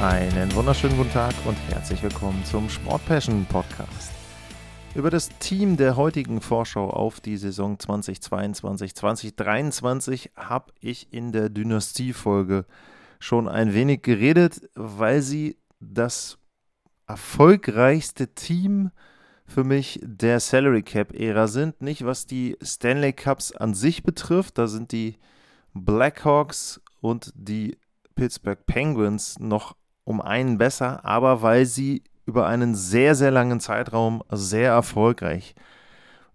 Einen wunderschönen guten Tag und herzlich willkommen zum Sport Passion Podcast. Über das Team der heutigen Vorschau auf die Saison 2022-2023 habe ich in der Dynastie-Folge schon ein wenig geredet, weil sie das erfolgreichste Team für mich der Salary Cap-Ära sind. Nicht was die Stanley Cups an sich betrifft, da sind die Blackhawks und die Pittsburgh Penguins noch um einen besser, aber weil sie über einen sehr, sehr langen Zeitraum sehr erfolgreich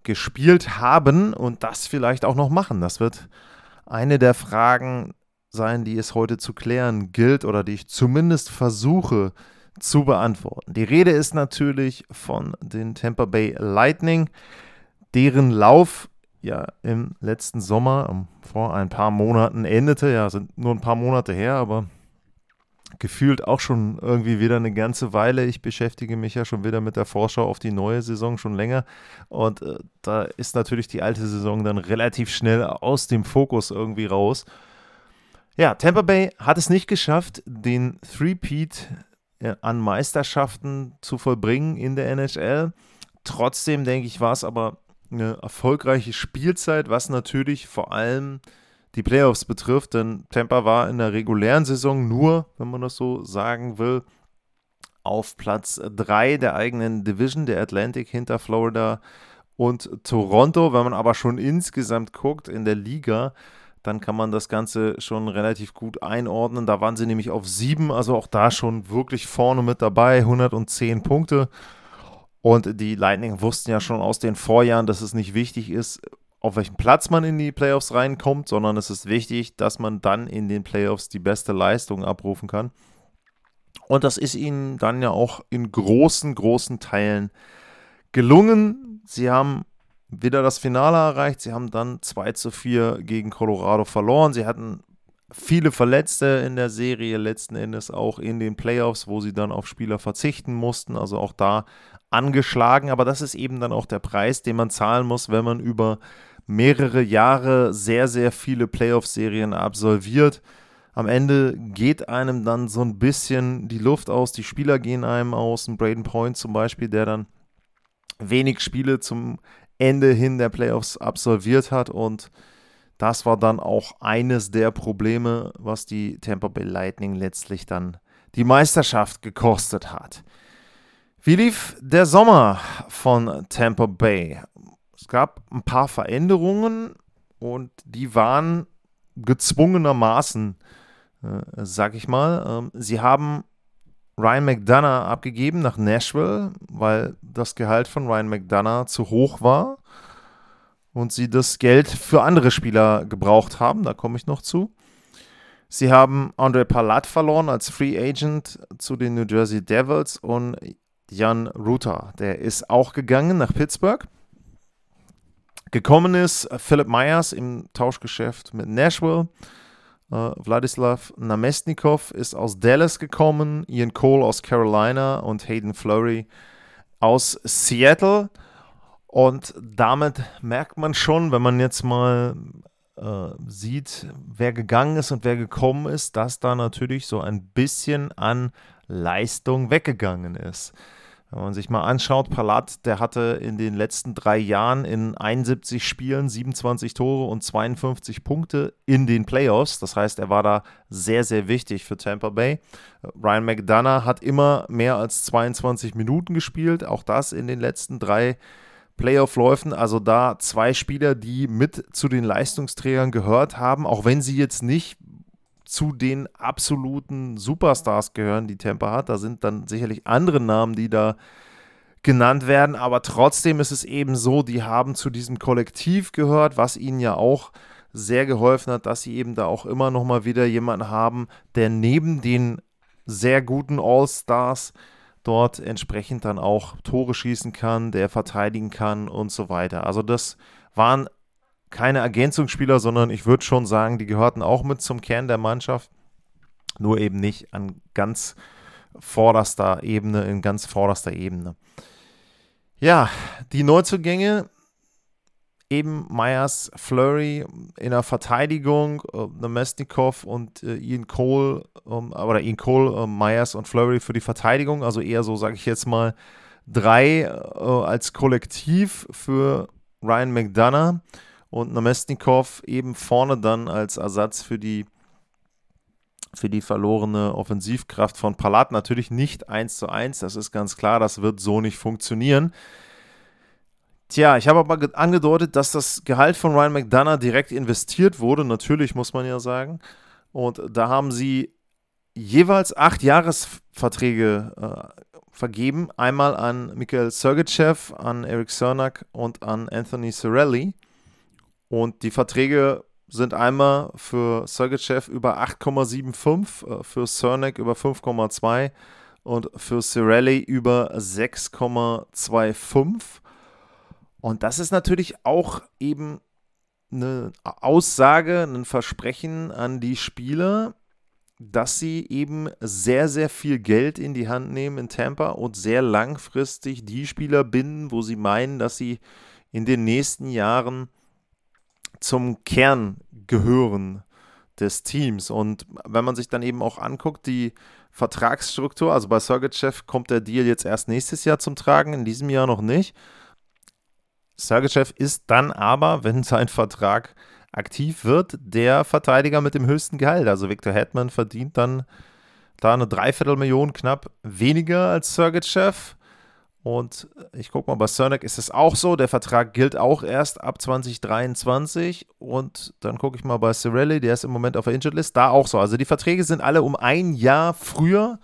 gespielt haben und das vielleicht auch noch machen. Das wird eine der Fragen sein, die es heute zu klären gilt oder die ich zumindest versuche zu beantworten. Die Rede ist natürlich von den Tampa Bay Lightning, deren Lauf ja im letzten Sommer, vor ein paar Monaten endete. Ja, sind nur ein paar Monate her, aber gefühlt auch schon irgendwie wieder eine ganze Weile. Ich beschäftige mich ja schon wieder mit der Vorschau auf die neue Saison schon länger. Und äh, da ist natürlich die alte Saison dann relativ schnell aus dem Fokus irgendwie raus. Ja, Tampa Bay hat es nicht geschafft, den Three-Peat äh, an Meisterschaften zu vollbringen in der NHL. Trotzdem denke ich, war es aber eine erfolgreiche Spielzeit, was natürlich vor allem die Playoffs betrifft, denn Tampa war in der regulären Saison nur, wenn man das so sagen will, auf Platz 3 der eigenen Division, der Atlantic hinter Florida und Toronto. Wenn man aber schon insgesamt guckt in der Liga, dann kann man das Ganze schon relativ gut einordnen. Da waren sie nämlich auf 7, also auch da schon wirklich vorne mit dabei, 110 Punkte. Und die Lightning wussten ja schon aus den Vorjahren, dass es nicht wichtig ist, auf welchen Platz man in die Playoffs reinkommt, sondern es ist wichtig, dass man dann in den Playoffs die beste Leistung abrufen kann. Und das ist ihnen dann ja auch in großen, großen Teilen gelungen. Sie haben wieder das Finale erreicht. Sie haben dann 2 zu 4 gegen Colorado verloren. Sie hatten viele Verletzte in der Serie, letzten Endes auch in den Playoffs, wo sie dann auf Spieler verzichten mussten. Also auch da angeschlagen. Aber das ist eben dann auch der Preis, den man zahlen muss, wenn man über mehrere Jahre sehr, sehr viele Playoff-Serien absolviert. Am Ende geht einem dann so ein bisschen die Luft aus, die Spieler gehen einem aus. Ein Braden Point zum Beispiel, der dann wenig Spiele zum Ende hin der Playoffs absolviert hat und das war dann auch eines der Probleme, was die Tampa Bay Lightning letztlich dann die Meisterschaft gekostet hat. Wie lief der Sommer von Tampa Bay? Es gab ein paar Veränderungen und die waren gezwungenermaßen, äh, sag ich mal. Ähm, sie haben Ryan McDonough abgegeben nach Nashville, weil das Gehalt von Ryan McDonough zu hoch war und sie das Geld für andere Spieler gebraucht haben. Da komme ich noch zu. Sie haben Andre Palat verloren als Free Agent zu den New Jersey Devils und Jan Ruta, der ist auch gegangen nach Pittsburgh. Gekommen ist Philip Myers im Tauschgeschäft mit Nashville. Uh, Wladislav Namestnikov ist aus Dallas gekommen, Ian Cole aus Carolina und Hayden Flurry aus Seattle. Und damit merkt man schon, wenn man jetzt mal äh, sieht, wer gegangen ist und wer gekommen ist, dass da natürlich so ein bisschen an Leistung weggegangen ist. Wenn man sich mal anschaut, Palat, der hatte in den letzten drei Jahren in 71 Spielen 27 Tore und 52 Punkte in den Playoffs. Das heißt, er war da sehr, sehr wichtig für Tampa Bay. Ryan McDonough hat immer mehr als 22 Minuten gespielt, auch das in den letzten drei Playoff-Läufen. Also da zwei Spieler, die mit zu den Leistungsträgern gehört haben, auch wenn sie jetzt nicht zu den absoluten Superstars gehören, die Tampa hat. Da sind dann sicherlich andere Namen, die da genannt werden, aber trotzdem ist es eben so, die haben zu diesem Kollektiv gehört, was ihnen ja auch sehr geholfen hat, dass sie eben da auch immer noch mal wieder jemanden haben, der neben den sehr guten All-Stars dort entsprechend dann auch Tore schießen kann, der verteidigen kann und so weiter. Also das waren keine Ergänzungsspieler, sondern ich würde schon sagen, die gehörten auch mit zum Kern der Mannschaft, nur eben nicht an ganz vorderster Ebene, in ganz vorderster Ebene. Ja, die Neuzugänge, eben Myers, Flurry in der Verteidigung, äh, Nemesnikov und äh, Ian Cole, ähm, oder Ian Cole, äh, Myers und Flurry für die Verteidigung, also eher so, sage ich jetzt mal, drei äh, als Kollektiv für Ryan McDonough und Namestnikov eben vorne dann als Ersatz für die für die verlorene Offensivkraft von Palat natürlich nicht 1 zu 1, das ist ganz klar, das wird so nicht funktionieren. Tja, ich habe aber angedeutet, dass das Gehalt von Ryan McDonough direkt investiert wurde, natürlich muss man ja sagen. Und da haben sie jeweils acht Jahresverträge äh, vergeben. Einmal an Mikhail Sergeyev, an Eric Cernak und an Anthony Sorelli. Und die Verträge sind einmal für Sergeyev über 8,75, äh, für Cernak über 5,2 und für Cirelli über 6,25. Und das ist natürlich auch eben eine Aussage, ein Versprechen an die Spieler, dass sie eben sehr, sehr viel Geld in die Hand nehmen in Tampa und sehr langfristig die Spieler binden, wo sie meinen, dass sie in den nächsten Jahren zum Kern gehören des Teams. Und wenn man sich dann eben auch anguckt, die Vertragsstruktur, also bei Sergeyev kommt der Deal jetzt erst nächstes Jahr zum Tragen, in diesem Jahr noch nicht. Sergeyev ist dann aber, wenn sein Vertrag aktiv wird, der Verteidiger mit dem höchsten Gehalt. Also Victor Hetman verdient dann da eine Dreiviertelmillion knapp weniger als Sergeyev. Und ich gucke mal, bei Cernak ist es auch so. Der Vertrag gilt auch erst ab 2023. Und dann gucke ich mal bei Cirelli, der ist im Moment auf der Injured List, da auch so. Also die Verträge sind alle um ein Jahr früher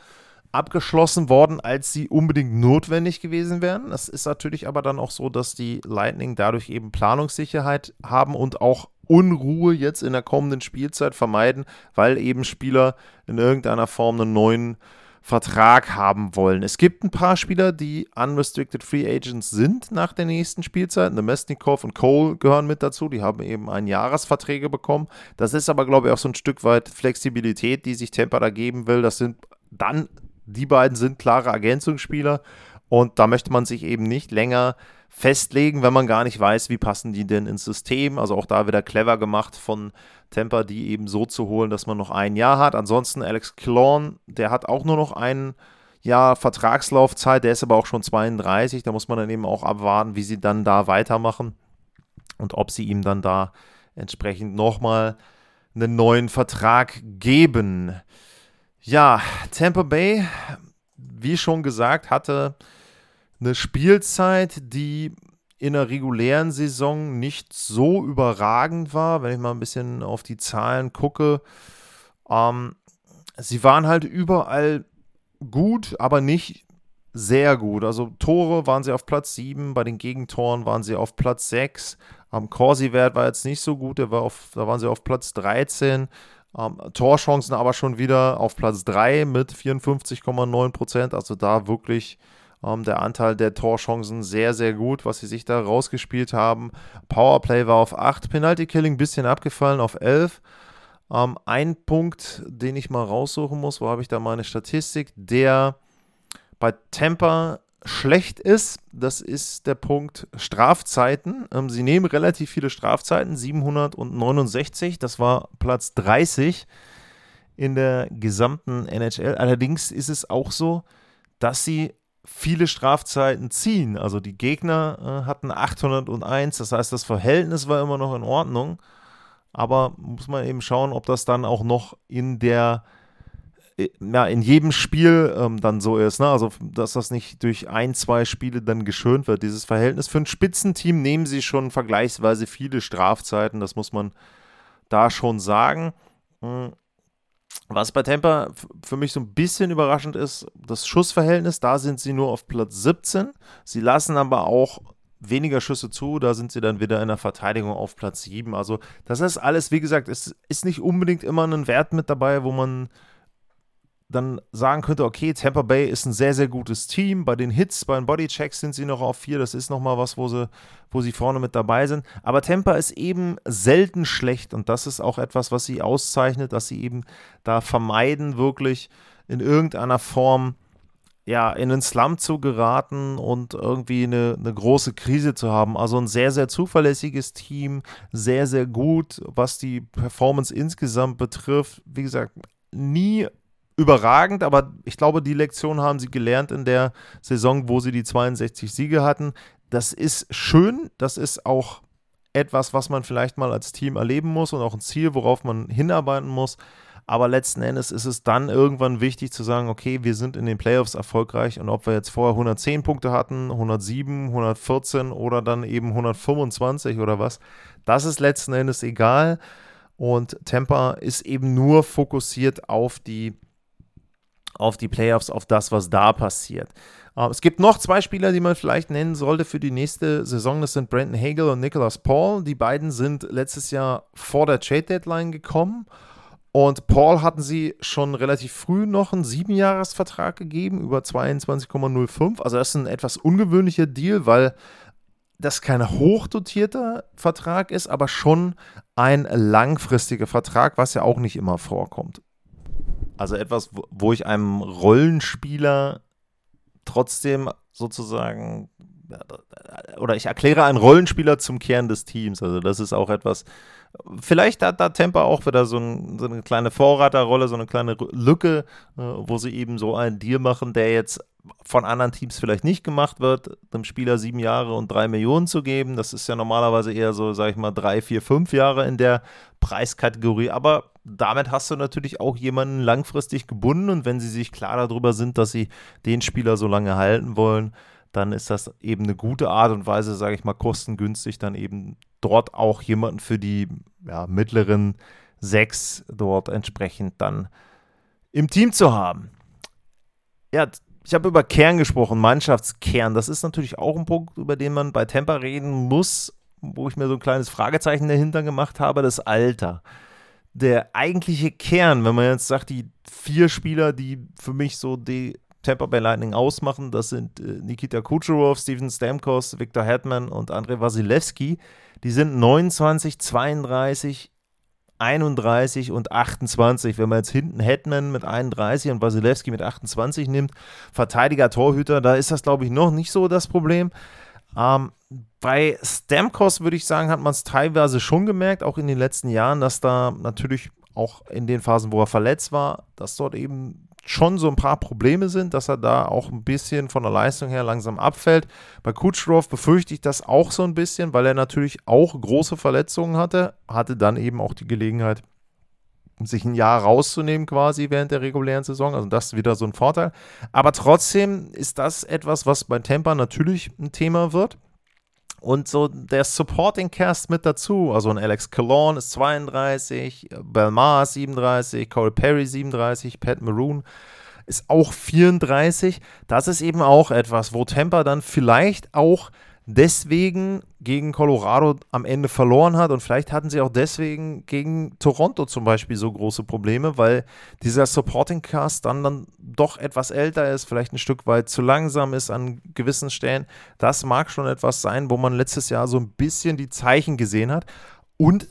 abgeschlossen worden, als sie unbedingt notwendig gewesen wären. Das ist natürlich aber dann auch so, dass die Lightning dadurch eben Planungssicherheit haben und auch Unruhe jetzt in der kommenden Spielzeit vermeiden, weil eben Spieler in irgendeiner Form einen neuen Vertrag haben wollen. Es gibt ein paar Spieler, die unrestricted Free Agents sind nach der nächsten Spielzeit. Nemesnikov und Cole gehören mit dazu. Die haben eben ein Jahresverträge bekommen. Das ist aber, glaube ich, auch so ein Stück weit Flexibilität, die sich Tampa da geben will. Das sind dann, die beiden sind klare Ergänzungsspieler. Und da möchte man sich eben nicht länger festlegen, wenn man gar nicht weiß, wie passen die denn ins System. Also auch da wieder clever gemacht von Tampa, die eben so zu holen, dass man noch ein Jahr hat. Ansonsten Alex Klorn, der hat auch nur noch ein Jahr Vertragslaufzeit, der ist aber auch schon 32. Da muss man dann eben auch abwarten, wie sie dann da weitermachen und ob sie ihm dann da entsprechend nochmal einen neuen Vertrag geben. Ja, Tampa Bay, wie schon gesagt, hatte eine Spielzeit, die in der regulären Saison nicht so überragend war, wenn ich mal ein bisschen auf die Zahlen gucke. Ähm, sie waren halt überall gut, aber nicht sehr gut. Also Tore waren sie auf Platz 7, bei den Gegentoren waren sie auf Platz 6. Am Corsi-Wert war jetzt nicht so gut, war auf, da waren sie auf Platz 13. Ähm, Torchancen aber schon wieder auf Platz 3 mit 54,9 Prozent. Also da wirklich ähm, der Anteil der Torchancen sehr, sehr gut, was sie sich da rausgespielt haben. Powerplay war auf 8, Penalty Killing ein bisschen abgefallen auf 11. Ähm, ein Punkt, den ich mal raussuchen muss, wo habe ich da meine Statistik, der bei Tampa schlecht ist, das ist der Punkt Strafzeiten. Ähm, sie nehmen relativ viele Strafzeiten, 769, das war Platz 30 in der gesamten NHL. Allerdings ist es auch so, dass sie viele Strafzeiten ziehen. Also die Gegner äh, hatten 801, das heißt, das Verhältnis war immer noch in Ordnung. Aber muss man eben schauen, ob das dann auch noch in der äh, ja, in jedem Spiel ähm, dann so ist. Ne? Also, dass das nicht durch ein, zwei Spiele dann geschönt wird. Dieses Verhältnis für ein Spitzenteam nehmen sie schon vergleichsweise viele Strafzeiten. Das muss man da schon sagen. Hm. Was bei Tampa für mich so ein bisschen überraschend ist, das Schussverhältnis, da sind sie nur auf Platz 17. Sie lassen aber auch weniger Schüsse zu, da sind sie dann wieder in der Verteidigung auf Platz 7. Also das ist alles, wie gesagt, es ist nicht unbedingt immer ein Wert mit dabei, wo man dann sagen könnte, okay, Tampa Bay ist ein sehr, sehr gutes Team. Bei den Hits, bei den Bodychecks sind sie noch auf vier. Das ist nochmal was, wo sie, wo sie vorne mit dabei sind. Aber Tampa ist eben selten schlecht und das ist auch etwas, was sie auszeichnet, dass sie eben da vermeiden, wirklich in irgendeiner Form ja, in den Slum zu geraten und irgendwie eine, eine große Krise zu haben. Also ein sehr, sehr zuverlässiges Team, sehr, sehr gut, was die Performance insgesamt betrifft. Wie gesagt, nie überragend, aber ich glaube, die Lektion haben sie gelernt in der Saison, wo sie die 62 Siege hatten. Das ist schön, das ist auch etwas, was man vielleicht mal als Team erleben muss und auch ein Ziel, worauf man hinarbeiten muss. Aber letzten Endes ist es dann irgendwann wichtig zu sagen, okay, wir sind in den Playoffs erfolgreich und ob wir jetzt vorher 110 Punkte hatten, 107, 114 oder dann eben 125 oder was, das ist letzten Endes egal. Und Tampa ist eben nur fokussiert auf die auf die Playoffs, auf das, was da passiert. Uh, es gibt noch zwei Spieler, die man vielleicht nennen sollte für die nächste Saison. Das sind Brandon Hagel und Nicholas Paul. Die beiden sind letztes Jahr vor der Trade Deadline gekommen. Und Paul hatten sie schon relativ früh noch einen Siebenjahresvertrag gegeben über 22,05. Also das ist ein etwas ungewöhnlicher Deal, weil das kein hochdotierter Vertrag ist, aber schon ein langfristiger Vertrag, was ja auch nicht immer vorkommt. Also etwas, wo ich einem Rollenspieler trotzdem sozusagen oder ich erkläre einen Rollenspieler zum Kern des Teams. Also das ist auch etwas, vielleicht hat da Temper auch wieder so, ein, so eine kleine Vorreiterrolle, so eine kleine Lücke, äh, wo sie eben so einen Deal machen, der jetzt von anderen Teams vielleicht nicht gemacht wird, dem Spieler sieben Jahre und drei Millionen zu geben. Das ist ja normalerweise eher so, sag ich mal, drei, vier, fünf Jahre in der Preiskategorie. Aber damit hast du natürlich auch jemanden langfristig gebunden und wenn sie sich klar darüber sind, dass sie den Spieler so lange halten wollen, dann ist das eben eine gute Art und Weise, sage ich mal, kostengünstig, dann eben dort auch jemanden für die ja, mittleren sechs dort entsprechend dann im Team zu haben. Ja, ich habe über Kern gesprochen, Mannschaftskern. Das ist natürlich auch ein Punkt, über den man bei Temper reden muss, wo ich mir so ein kleines Fragezeichen dahinter gemacht habe, das Alter. Der eigentliche Kern, wenn man jetzt sagt, die vier Spieler, die für mich so die Tampa Bay Lightning ausmachen, das sind äh, Nikita Kucherov, Steven Stamkos, Victor Hetman und Andrei Wasilewski. Die sind 29, 32, 31 und 28. Wenn man jetzt hinten Hetman mit 31 und Wasilewski mit 28 nimmt, Verteidiger, Torhüter, da ist das, glaube ich, noch nicht so das Problem. Ähm, bei Stamkos würde ich sagen, hat man es teilweise schon gemerkt, auch in den letzten Jahren, dass da natürlich auch in den Phasen, wo er verletzt war, dass dort eben schon so ein paar Probleme sind, dass er da auch ein bisschen von der Leistung her langsam abfällt. Bei Kutschrow befürchte ich das auch so ein bisschen, weil er natürlich auch große Verletzungen hatte, hatte dann eben auch die Gelegenheit, sich ein Jahr rauszunehmen quasi während der regulären Saison. Also das ist wieder so ein Vorteil. Aber trotzdem ist das etwas, was bei Tampa natürlich ein Thema wird. Und so der Supporting Cast mit dazu. Also ein Alex Cologne ist 32, Belmar ist 37, Corey Perry 37, Pat Maroon ist auch 34. Das ist eben auch etwas, wo Tampa dann vielleicht auch deswegen gegen Colorado am Ende verloren hat und vielleicht hatten sie auch deswegen gegen Toronto zum Beispiel so große Probleme, weil dieser Supporting Cast dann, dann doch etwas älter ist, vielleicht ein Stück weit zu langsam ist an gewissen Stellen. Das mag schon etwas sein, wo man letztes Jahr so ein bisschen die Zeichen gesehen hat und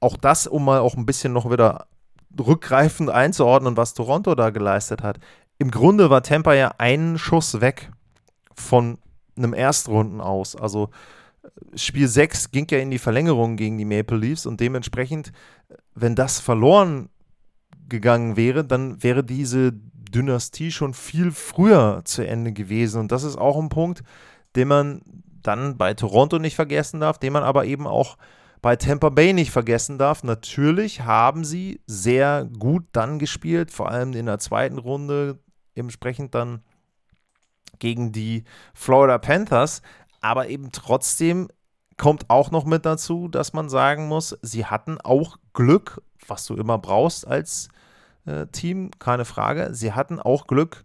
auch das, um mal auch ein bisschen noch wieder rückgreifend einzuordnen, was Toronto da geleistet hat. Im Grunde war Tampa ja einen Schuss weg von einem Erstrunden aus. Also Spiel 6 ging ja in die Verlängerung gegen die Maple Leafs und dementsprechend, wenn das verloren gegangen wäre, dann wäre diese Dynastie schon viel früher zu Ende gewesen. Und das ist auch ein Punkt, den man dann bei Toronto nicht vergessen darf, den man aber eben auch bei Tampa Bay nicht vergessen darf. Natürlich haben sie sehr gut dann gespielt, vor allem in der zweiten Runde, entsprechend dann gegen die Florida Panthers. Aber eben trotzdem kommt auch noch mit dazu, dass man sagen muss, sie hatten auch Glück, was du immer brauchst als äh, Team, keine Frage. Sie hatten auch Glück,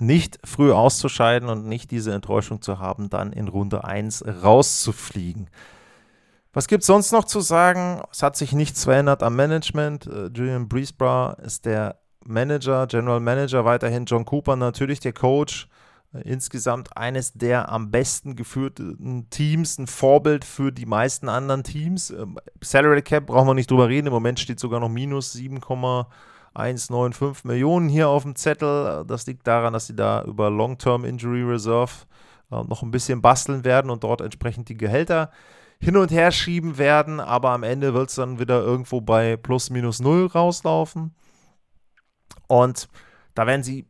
nicht früh auszuscheiden und nicht diese Enttäuschung zu haben, dann in Runde 1 rauszufliegen. Was gibt es sonst noch zu sagen? Es hat sich nichts verändert am Management. Äh, Julian Breesbra ist der Manager, General Manager, weiterhin John Cooper natürlich der Coach. Äh, insgesamt eines der am besten geführten Teams, ein Vorbild für die meisten anderen Teams. Ähm, Salary Cap brauchen wir nicht drüber reden. Im Moment steht sogar noch minus 7,195 Millionen hier auf dem Zettel. Das liegt daran, dass sie da über Long-Term Injury Reserve äh, noch ein bisschen basteln werden und dort entsprechend die Gehälter hin und her schieben werden. Aber am Ende wird es dann wieder irgendwo bei plus minus null rauslaufen. Und da werden sie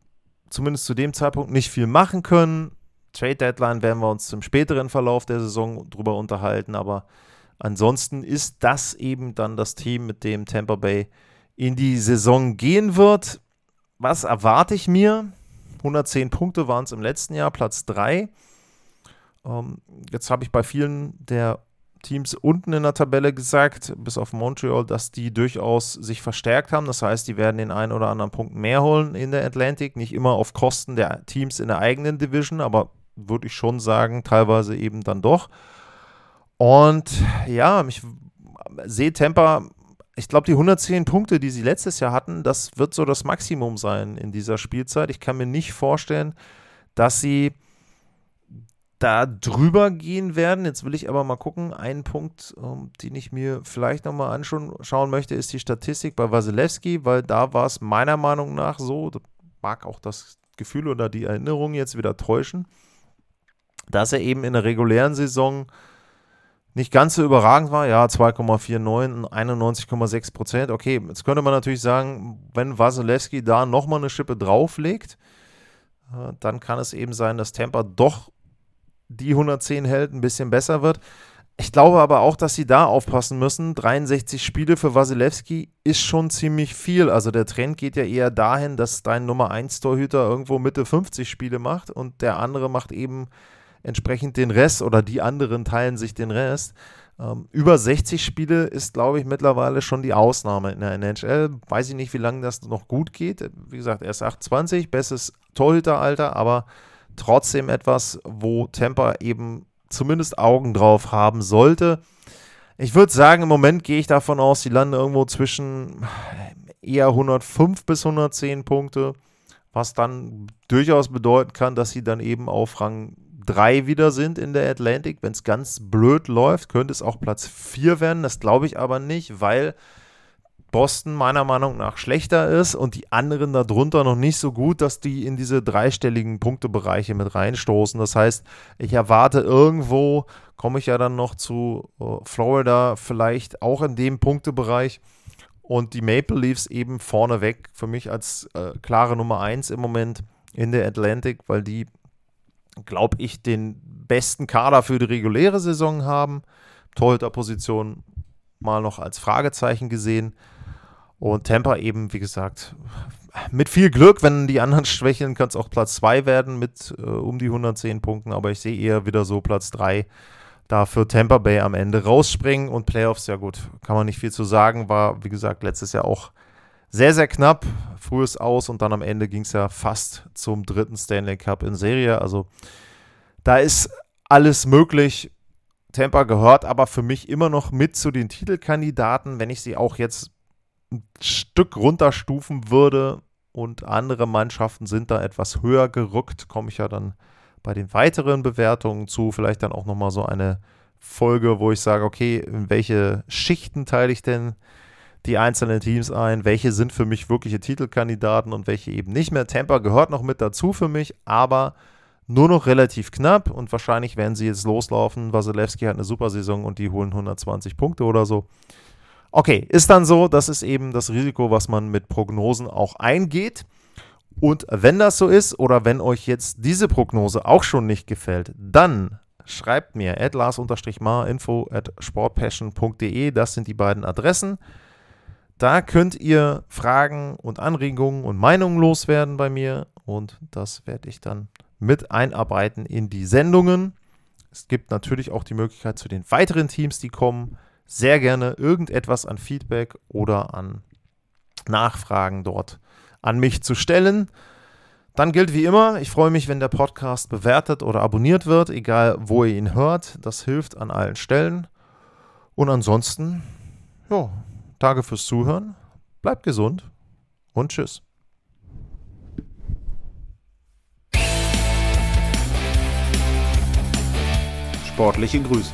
zumindest zu dem Zeitpunkt nicht viel machen können. Trade Deadline werden wir uns zum späteren Verlauf der Saison drüber unterhalten, aber ansonsten ist das eben dann das Team, mit dem Tampa Bay in die Saison gehen wird. Was erwarte ich mir? 110 Punkte waren es im letzten Jahr, Platz 3. Ähm, jetzt habe ich bei vielen der Teams unten in der Tabelle gesagt, bis auf Montreal, dass die durchaus sich verstärkt haben. Das heißt, die werden den einen oder anderen Punkt mehr holen in der Atlantic. Nicht immer auf Kosten der Teams in der eigenen Division, aber würde ich schon sagen, teilweise eben dann doch. Und ja, ich sehe Tampa, ich glaube, die 110 Punkte, die sie letztes Jahr hatten, das wird so das Maximum sein in dieser Spielzeit. Ich kann mir nicht vorstellen, dass sie da drüber gehen werden. Jetzt will ich aber mal gucken. Ein Punkt, ähm, den ich mir vielleicht nochmal anschauen möchte, ist die Statistik bei Wasilewski, weil da war es meiner Meinung nach so, mag auch das Gefühl oder die Erinnerung jetzt wieder täuschen, dass er eben in der regulären Saison nicht ganz so überragend war. Ja, 2,49, 91,6 Prozent. Okay, jetzt könnte man natürlich sagen, wenn Wasilewski da nochmal eine Schippe drauflegt, äh, dann kann es eben sein, dass Tampa doch die 110 hält, ein bisschen besser wird. Ich glaube aber auch, dass sie da aufpassen müssen. 63 Spiele für Wasilewski ist schon ziemlich viel. Also der Trend geht ja eher dahin, dass dein Nummer 1 Torhüter irgendwo Mitte 50 Spiele macht und der andere macht eben entsprechend den Rest oder die anderen teilen sich den Rest. Ähm, über 60 Spiele ist, glaube ich, mittlerweile schon die Ausnahme in der NHL. Weiß ich nicht, wie lange das noch gut geht. Wie gesagt, er ist 28, bestes Torhüteralter, aber trotzdem etwas, wo Tampa eben zumindest Augen drauf haben sollte. Ich würde sagen, im Moment gehe ich davon aus, sie landen irgendwo zwischen eher 105 bis 110 Punkte, was dann durchaus bedeuten kann, dass sie dann eben auf Rang 3 wieder sind in der Atlantic. Wenn es ganz blöd läuft, könnte es auch Platz 4 werden. Das glaube ich aber nicht, weil Boston meiner Meinung nach schlechter ist und die anderen darunter noch nicht so gut, dass die in diese dreistelligen Punktebereiche mit reinstoßen. Das heißt, ich erwarte irgendwo, komme ich ja dann noch zu uh, Florida, vielleicht auch in dem Punktebereich und die Maple Leafs eben vorneweg für mich als äh, klare Nummer 1 im Moment in der Atlantic, weil die, glaube ich, den besten Kader für die reguläre Saison haben. Torhüterposition mal noch als Fragezeichen gesehen. Und Tampa eben, wie gesagt, mit viel Glück, wenn die anderen schwächeln, kann es auch Platz 2 werden mit äh, um die 110 Punkten, aber ich sehe eher wieder so Platz 3. Da für Tampa Bay am Ende rausspringen und Playoffs, ja gut, kann man nicht viel zu sagen, war wie gesagt letztes Jahr auch sehr, sehr knapp. Frühes Aus und dann am Ende ging es ja fast zum dritten Stanley Cup in Serie. Also da ist alles möglich. Tampa gehört aber für mich immer noch mit zu den Titelkandidaten, wenn ich sie auch jetzt Stück runterstufen würde und andere Mannschaften sind da etwas höher gerückt, komme ich ja dann bei den weiteren Bewertungen zu. Vielleicht dann auch nochmal so eine Folge, wo ich sage, okay, in welche Schichten teile ich denn die einzelnen Teams ein? Welche sind für mich wirkliche Titelkandidaten und welche eben nicht mehr? Tampa gehört noch mit dazu für mich, aber nur noch relativ knapp und wahrscheinlich werden sie jetzt loslaufen. Wasilewski hat eine super Saison und die holen 120 Punkte oder so. Okay, ist dann so, das ist eben das Risiko, was man mit Prognosen auch eingeht. Und wenn das so ist oder wenn euch jetzt diese Prognose auch schon nicht gefällt, dann schreibt mir at lars-mar info at sportpassion.de. Das sind die beiden Adressen. Da könnt ihr Fragen und Anregungen und Meinungen loswerden bei mir und das werde ich dann mit einarbeiten in die Sendungen. Es gibt natürlich auch die Möglichkeit zu den weiteren Teams, die kommen, sehr gerne irgendetwas an Feedback oder an Nachfragen dort an mich zu stellen. Dann gilt wie immer, ich freue mich, wenn der Podcast bewertet oder abonniert wird, egal wo ihr ihn hört. Das hilft an allen Stellen. Und ansonsten, ja, danke fürs Zuhören. Bleibt gesund und tschüss. Sportliche Grüße.